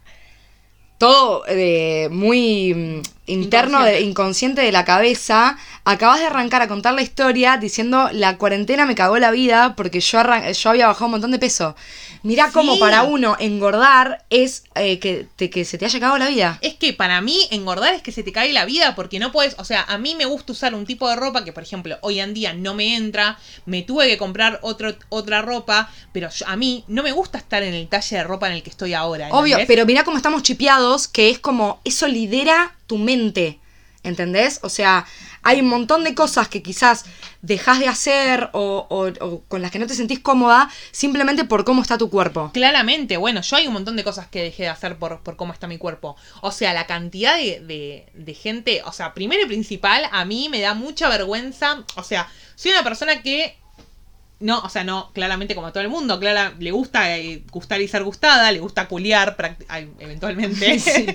todo de muy interno, de, inconsciente de la cabeza, acabas de arrancar a contar la historia diciendo la cuarentena me cagó la vida porque yo, yo había bajado un montón de peso. Mirá cómo para uno engordar es eh, que, te- que se te haya cagado la vida. Es que para mí engordar es que se te cae la vida porque no puedes, o sea, a mí me gusta usar un tipo de ropa que por ejemplo hoy en día no me entra, me tuve que comprar otro, otra ropa, pero yo- a mí no me gusta estar en el talle de ropa en el que estoy ahora. Obvio, pero mirá cómo estamos chipeados, que es como, eso lidera tu mente, ¿entendés? O sea, hay un montón de cosas que quizás dejas de hacer o, con las que no te sentís cómoda simplemente por cómo está tu cuerpo. Claramente, bueno, yo hay un montón de cosas que dejé de hacer por, por cómo está mi cuerpo. O sea, la cantidad de, de- de gente, o sea, primero y principal, a mí me da mucha vergüenza. O sea, soy una persona que no, o sea, no, claramente como a todo el mundo, clara, le gusta eh, gustar y ser gustada, le gusta culiar eventualmente, [laughs] Sí.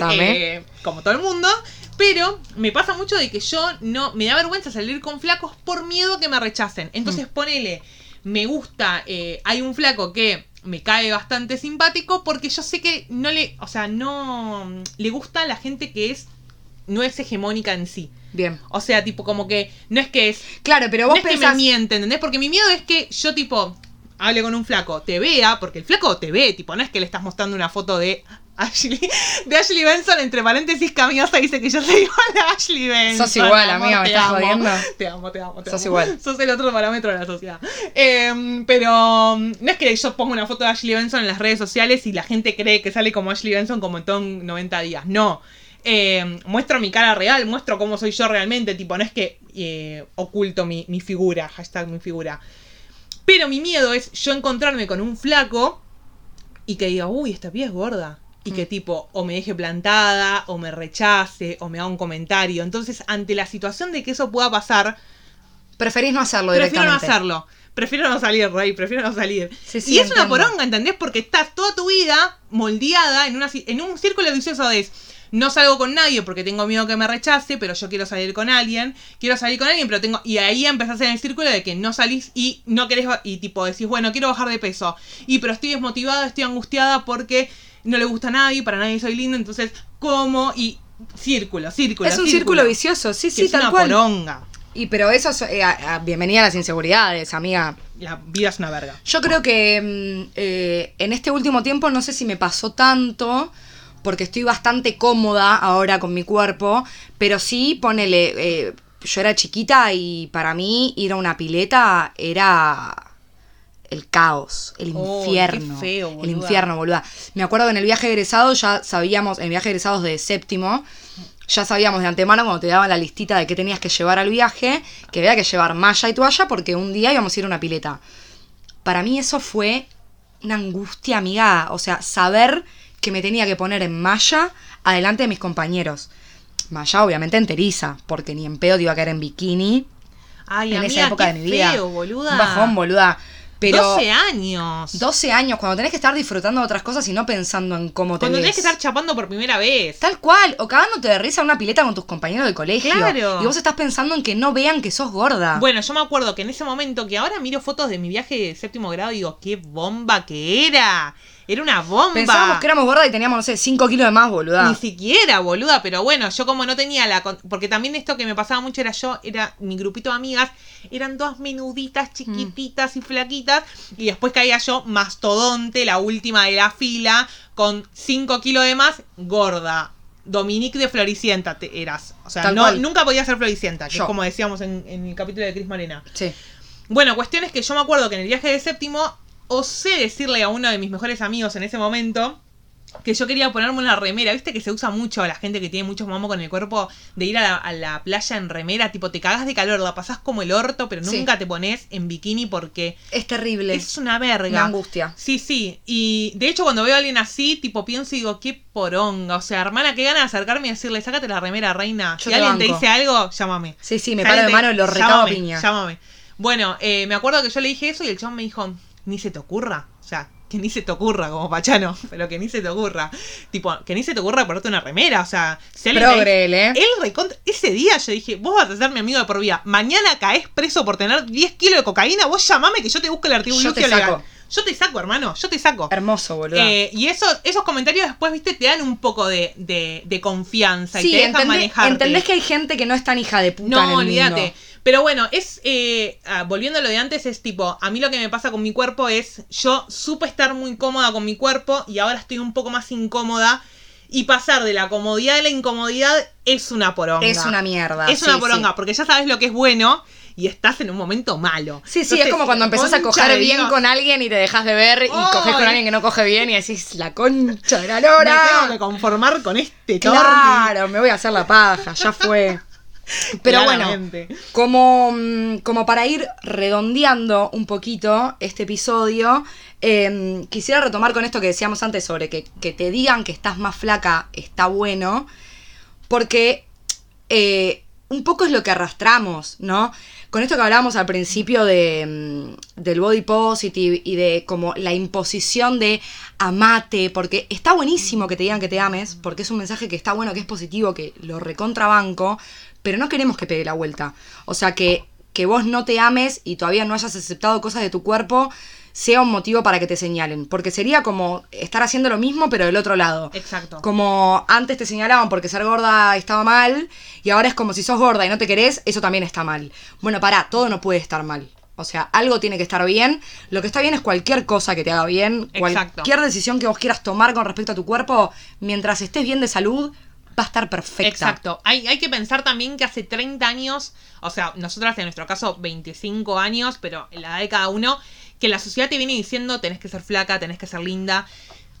Eh, como todo el mundo, pero me pasa mucho de que yo no, me da vergüenza salir con flacos por miedo que me rechacen. Entonces Mm. ponele, me gusta, eh, hay un flaco que me cae bastante simpático porque yo sé que no le, o sea, no le gusta a la gente que es, no es hegemónica en sí. Bien. O sea, tipo, como que no es que es Claro, pero no vos es que me pensás... miente, ¿entendés? Porque mi miedo es que yo, tipo, hable con un flaco, te vea, porque el flaco te ve, tipo, no es que le estás mostrando una foto de Ashley, de Ashley Benson, entre paréntesis, camiosa dice que yo soy igual a Ashley Benson. Sos igual, amor, amiga, me estás amo. jodiendo. Te amo, te amo, te Sos amo. igual. Sos el otro parámetro de la sociedad. Eh, pero mm, no es que yo ponga una foto de Ashley Benson en las redes sociales y la gente cree que sale como Ashley Benson como en todo en 90 días. No. Eh, muestro mi cara real, muestro cómo soy yo realmente, tipo, no es que eh, oculto mi, mi figura, hashtag mi figura. Pero mi miedo es yo encontrarme con un flaco y que diga, uy, esta piba es gorda. Y que tipo, o me deje plantada, o me rechace, o me haga un comentario. Entonces, ante la situación de que eso pueda pasar, Preferís no hacerlo prefiero no directamente. hacerlo. Prefiero no salir, Rey, prefiero no salir. Sí, sí, y es una poronga, ¿entendés? Porque estás toda tu vida moldeada en, una, en un círculo vicioso de es, no salgo con nadie porque tengo miedo que me rechace, pero yo quiero salir con alguien, quiero salir con alguien, pero tengo... Y ahí empezás en el círculo de que no salís y no querés... Y tipo decís, bueno, quiero bajar de peso. Y pero estoy desmotivada, estoy angustiada porque no le gusta a nadie, para nadie soy linda, entonces, ¿cómo? Y círculo, círculo. Es un círculo vicioso, sí, sí, es tal una cual. poronga. Y pero eso es eh, a- a- bienvenida a las inseguridades, amiga. La vida es una verga. Yo creo que mm, eh, en este último tiempo no sé si me pasó tanto, porque estoy bastante cómoda ahora con mi cuerpo, pero sí, ponele, eh, yo era chiquita y para mí ir a una pileta era el caos, el Oh, infierno. qué feo, el infierno, boluda. Me acuerdo que en el viaje egresado ya sabíamos, en el viaje egresados de séptimo, ya sabíamos de antemano cuando te daban la listita de qué tenías que llevar al viaje, que había que llevar malla y toalla porque un día íbamos a ir a una pileta. Para mí eso fue una angustia, amiga. O sea, saber que me tenía que poner en malla adelante de mis compañeros. Malla, obviamente, enteriza, porque ni en pedo te iba a caer en bikini Ay, en amiga, esa época qué de mi vida. feo, boluda. Un bajón, boluda. Pero 12 años. 12 años, cuando tenés que estar disfrutando de otras cosas y no pensando en cómo te Cuando ves. tenés que estar chapando por primera vez. Tal cual, o cagándote de risa en una pileta con tus compañeros del colegio. Claro. Y vos estás pensando en que no vean que sos gorda. Bueno, yo me acuerdo que en ese momento, que ahora miro fotos de mi viaje de séptimo grado y digo, qué bomba que era. Era una bomba. Pensábamos que éramos gordas y teníamos, no sé, 5 kilos de más, boluda. Ni siquiera, boluda, pero bueno, yo como no tenía la... Porque también esto que me pasaba mucho era yo, era mi grupito de amigas, eran todas menuditas, chiquititas y flaquitas, y después caía yo mastodonte, la última de la fila, con 5 kilos de más, gorda. Dominique de Floricienta te eras. O sea, Tal no, cual. nunca podía ser Floricienta, que Yo. es como decíamos en, en el capítulo de Cris Morena. Sí. Bueno, cuestión es que yo me acuerdo que en el viaje de séptimo osé decirle a uno de mis mejores amigos en ese momento, que yo quería ponerme una remera. Viste que se usa mucho a la gente que tiene muchos mamos con el cuerpo de ir a la, a la playa en remera. Tipo, te cagas de calor, la pasás como el orto, pero Sí. nunca te pones en bikini porque Es terrible. es una verga. angustia. Sí, sí. Y de hecho, cuando veo a alguien así, tipo, pienso y digo, qué poronga. O sea, hermana, qué ganas de acercarme y decirle, sácate la remera, reina. Yo si te alguien te dice algo, llámame. Sí, sí, me paro de mano y lo recabo a llámame, piña. Llámame. Bueno, eh, me acuerdo que yo le dije eso y el chabón me dijo, ni se te ocurra. O sea, que ni se te ocurra, como Pachano, [laughs] pero que ni se te ocurra. Tipo, que ni se te ocurra ponerte una remera. O sea, si Progre él, ¿eh? él Ese día yo dije, vos vas a ser mi amigo de por vida. Mañana caes preso por tener 10 kilos de cocaína. Vos llamame que yo te busco el artículo legal. Yo te saco, hermano. Yo te saco. Hermoso, boludo. Eh, y esos, esos comentarios después, viste, te dan un poco de, de, de confianza y sí, te dejan manejarte. entendés que hay gente que no es tan hija de puta No, olvídate. Pero bueno, es. eh, ah, volviendo a lo de antes, es tipo. A mí lo que me pasa con mi cuerpo es. Yo supe estar muy cómoda con mi cuerpo y ahora estoy un poco más incómoda. Y pasar de la comodidad a la incomodidad es una poronga. Es una mierda. Es sí, una poronga, sí. porque ya sabes lo que es bueno y estás en un momento malo. Sí, sí, Entonces, es como cuando empezás a coger bien Dios, con alguien y te dejas de ver y Ay. coges con alguien que no coge bien y decís, la concha de la Me tengo que lora. conformar con este torni. Claro, me voy a hacer la paja, ya fue. [laughs] Pero bueno, como, mm, como para ir redondeando un poquito este episodio, eh, quisiera retomar con esto que decíamos antes sobre que, que te digan que estás más flaca está bueno, porque eh, un poco es lo que arrastramos, ¿no? Con esto que hablábamos al principio de, mm, del body positive y de como la imposición de amate, porque está buenísimo que te digan que te ames, porque es un mensaje que está bueno, que es positivo, que lo recontrabanco, pero no queremos que pegue la vuelta. O sea, que, que vos no te ames y todavía no hayas aceptado cosas de tu cuerpo sea un motivo para que te señalen, porque sería como estar haciendo lo mismo pero del otro lado. Exacto. Como antes te señalaban porque ser gorda estaba mal y ahora es como si sos gorda y no te querés, eso también está mal. Bueno, pará, todo no puede estar mal. O sea, algo tiene que estar bien. Lo que está bien es cualquier cosa que te haga bien. Exacto. Cualquier decisión que vos quieras tomar con respecto a tu cuerpo, mientras estés bien de salud, va a estar perfecta. Exacto. Hay, hay que pensar también que hace 30 años, o sea, nosotras en nuestro caso 25 años, pero en la edad de cada uno, que la sociedad te viene diciendo tenés que ser flaca, tenés que ser linda.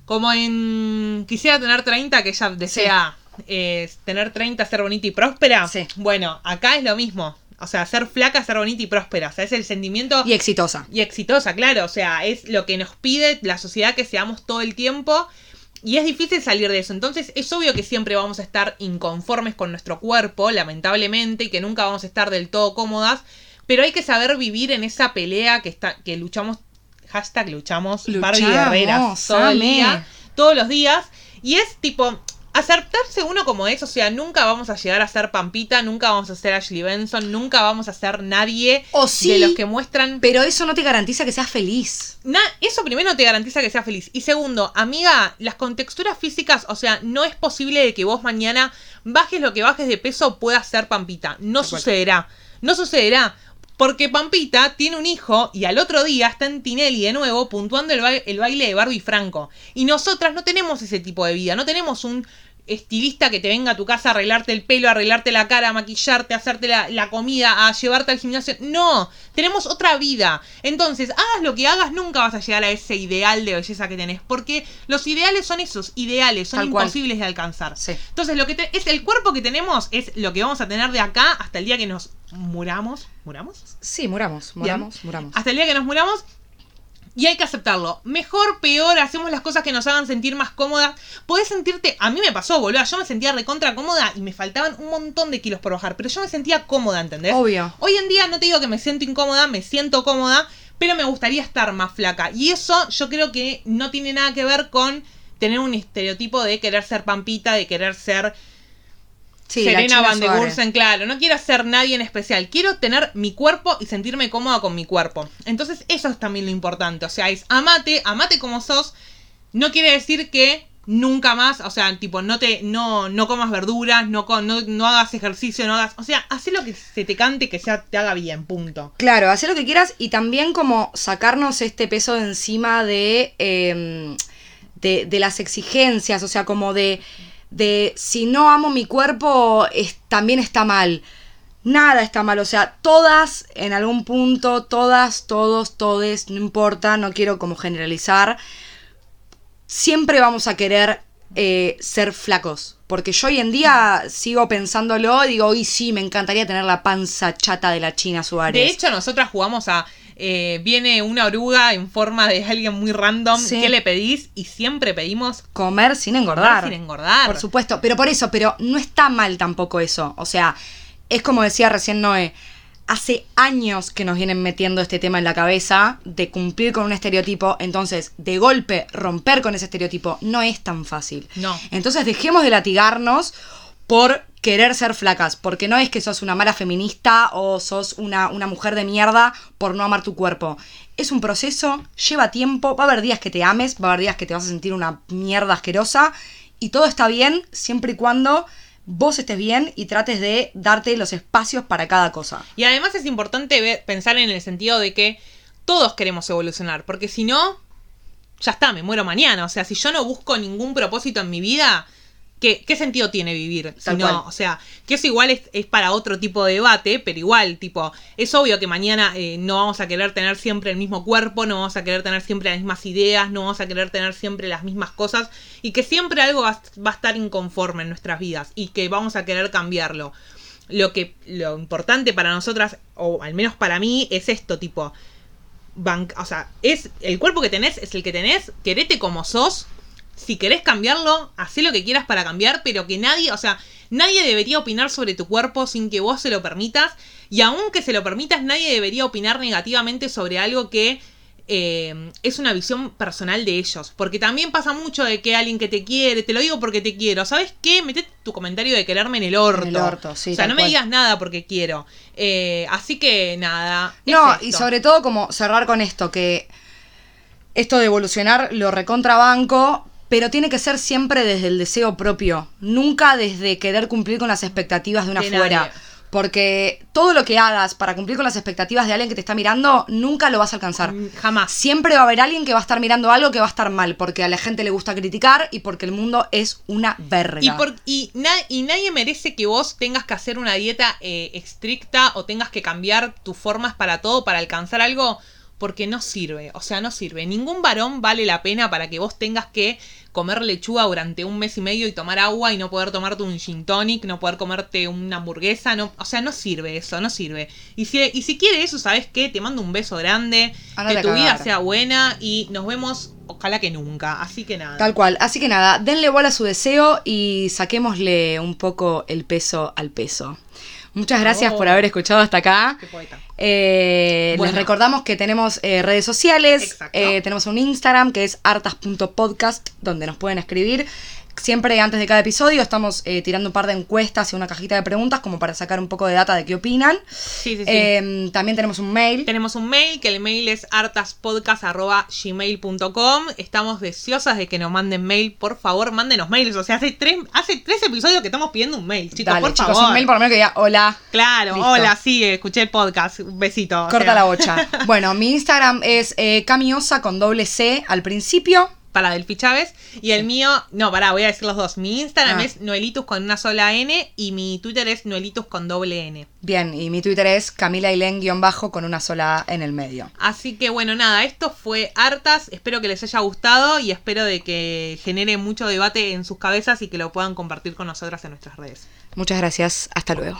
Como en Quisiera tener 30, que ella desea eh, tener 30, ser bonita y próspera. Sí. Bueno, acá es lo mismo. O sea, ser flaca, ser bonita y próspera. O sea, es el sentimiento Y exitosa. y exitosa, claro. O sea, es lo que nos pide la sociedad que seamos todo el tiempo. Y es difícil salir de eso. Entonces, es obvio que siempre vamos a estar inconformes con nuestro cuerpo, lamentablemente, y que nunca vamos a estar del todo cómodas. Pero hay que saber vivir en esa pelea que está, que luchamos. Hashtag luchamos, Barbie Luchamos, Guerreras, todo el día, todos los días. Y es tipo, aceptarse uno como es, o sea, nunca vamos a llegar a ser Pampita, nunca vamos a ser Ashley Benson, nunca vamos a ser nadie O sí, de los que muestran Pero eso no te garantiza que seas feliz. Na- eso primero no te garantiza que seas feliz. Y segundo, amiga, las contexturas físicas, o sea, no es posible de que vos mañana bajes lo que bajes de peso puedas ser Pampita. No sucederá. No sucederá. Porque Pampita tiene un hijo y al otro día está en Tinelli de nuevo puntuando el, ba- el baile de Barbie Franco. Y nosotras no tenemos ese tipo de vida. No tenemos un estilista que te venga a tu casa a arreglarte el pelo, a arreglarte la cara, a maquillarte, a hacerte la, la comida, a llevarte al gimnasio. No, tenemos otra vida. Entonces, hagas lo que hagas, nunca vas a llegar a ese ideal de belleza que tenés. Porque los ideales son esos, ideales, son Tal cual. imposibles de alcanzar. Sí. Entonces, lo que te- es el cuerpo que tenemos es lo que vamos a tener de acá hasta el día que nos muramos. ¿Muramos? Sí, muramos, muramos, muramos. Hasta el día que nos muramos. Y hay que aceptarlo. Mejor, peor, hacemos las cosas que nos hagan sentir más cómodas. Podés sentirte. A mí me pasó, boludo. Yo me sentía recontra cómoda y me faltaban un montón de kilos por bajar. Pero yo me sentía cómoda, ¿entendés? Obvio. Hoy en día no te digo que me siento incómoda, me siento cómoda. Pero me gustaría estar más flaca. Y eso yo creo que no tiene nada que ver con tener un estereotipo de querer ser pampita, de querer ser Sí, Serena Van de. Gursen, claro. No quiero ser nadie en especial. Quiero tener mi cuerpo y sentirme cómoda con mi cuerpo. Entonces, eso es también lo importante. O sea, es amate, amate como sos. No quiere decir que nunca más, o sea, tipo, no te, no, no comas verduras, no, no, no hagas ejercicio, no hagas. O sea, haz lo que se te cante que sea, te haga bien, punto. Claro, hacer lo que quieras y también como sacarnos este peso de encima de, eh, de, de las exigencias, o sea, como de, de si no amo mi cuerpo, es, también está mal. Nada está mal, o sea, todas en algún punto, todas, todos, todes, no importa, no quiero como generalizar. siempre vamos a querer eh, ser flacos. Porque yo hoy en día sigo pensándolo, digo, y sí, me encantaría tener la panza chata de la China Suárez. De hecho, nosotras jugamos a. eh, viene una oruga en forma de alguien muy random. Sí. ¿Qué le pedís? Y siempre pedimos comer sin engordar. sin engordar. Por supuesto, pero por eso, pero no está mal tampoco eso. O sea, es como decía recién Noé, hace años que nos vienen metiendo este tema en la cabeza de cumplir con un estereotipo, entonces de golpe romper con ese estereotipo no es tan fácil. No. Entonces dejemos de latigarnos por querer ser flacas, porque no es que sos una mala feminista o sos una, una mujer de mierda por no amar tu cuerpo. Es un proceso, lleva tiempo, va a haber días que te ames, va a haber días que te vas a sentir una mierda asquerosa y todo está bien siempre y cuando vos estés bien y trates de darte los espacios para cada cosa. Y además es importante pensar en el sentido de que todos queremos evolucionar, porque si no, ya está, me muero mañana. O sea, si yo no busco ningún propósito en mi vida, ¿qué, qué sentido tiene vivir? Si no, o sea, que eso igual es, es para otro tipo de debate, pero igual, tipo, es obvio que mañana eh, no vamos a querer tener siempre el mismo cuerpo, no vamos a querer tener siempre las mismas ideas, no vamos a querer tener siempre las mismas cosas, y que siempre algo va, va a estar inconforme en nuestras vidas, y que vamos a querer cambiarlo lo que lo importante para nosotras o al menos para mí es esto tipo o sea es el cuerpo que tenés es el que tenés querete como sos si querés cambiarlo hacé lo que quieras para cambiar pero que nadie o sea nadie debería opinar sobre tu cuerpo sin que vos se lo permitas y aunque se lo permitas nadie debería opinar negativamente sobre algo que eh, es una visión personal de ellos. Porque también pasa mucho de que alguien que te quiere, te lo digo porque te quiero. ¿Sabes qué? Metete tu comentario de quererme en el orto. En el orto, sí, O sea, no me digas nada porque quiero. Eh, así que nada. No, y sobre todo como cerrar con esto, que esto de evolucionar lo recontrabanco, pero tiene que ser siempre desde el deseo propio, nunca desde querer cumplir con las expectativas de una De fuera. nadie. Porque todo lo que hagas para cumplir con las expectativas de alguien que te está mirando, nunca lo vas a alcanzar. Mm, Jamás. Siempre va a haber alguien que va a estar mirando algo que va a estar mal, porque a la gente le gusta criticar y porque el mundo es una verga. Y, por, y, na- y nadie merece que vos tengas que hacer una dieta eh, estricta o tengas que cambiar tus formas para todo, para alcanzar algo, porque no sirve. O sea, no sirve. Ningún varón vale la pena para que vos tengas que comer lechuga durante un mes y medio y tomar agua y no poder tomarte un gin tonic, no poder comerte una hamburguesa. No, o sea, no sirve eso, no sirve. Y si, y si quiere eso, ¿sabes qué? Te mando un beso grande, que tu vida sea buena y nos vemos, ojalá que nunca. Así que nada. Tal cual. Así que nada, denle bola a su deseo y saquémosle un poco el peso al peso. Muchas gracias Oh. por haber escuchado hasta acá. Qué poeta. Eh, Bueno. Les recordamos que tenemos eh, redes sociales. Exacto. Eh, tenemos un Instagram que es hartas.podcast, donde nos pueden escribir. Siempre antes de cada episodio estamos eh, tirando un par de encuestas y una cajita de preguntas como para sacar un poco de data de qué opinan. Sí, sí, sí. Eh, también tenemos un mail. Tenemos un mail, que el mail es hartaspodcast.gmail.com. Estamos deseosas de que nos manden mail. Por favor, mándenos mails. O sea, hace tres, hace tres episodios que estamos pidiendo un mail, chicos, Dale, por chicos, favor. un mail por lo menos que diga hola. Claro, Listo. hola, sí, escuché el podcast. Un besito. o Corta sea, la bocha. [laughs] Bueno, mi Instagram es eh, camiosa con doble C al principio. Para Delphi Chávez. Y el mío, no, pará, voy a decir los dos. Mi Instagram Ah. es Noelitus con una sola N y mi Twitter es Noelitus con doble N. Bien, y mi Twitter es Camila bajo con una sola A en el medio. Así que bueno, nada, esto fue hartas. Espero que les haya gustado y espero de que genere mucho debate en sus cabezas y que lo puedan compartir con nosotras en nuestras redes. Muchas gracias, hasta luego.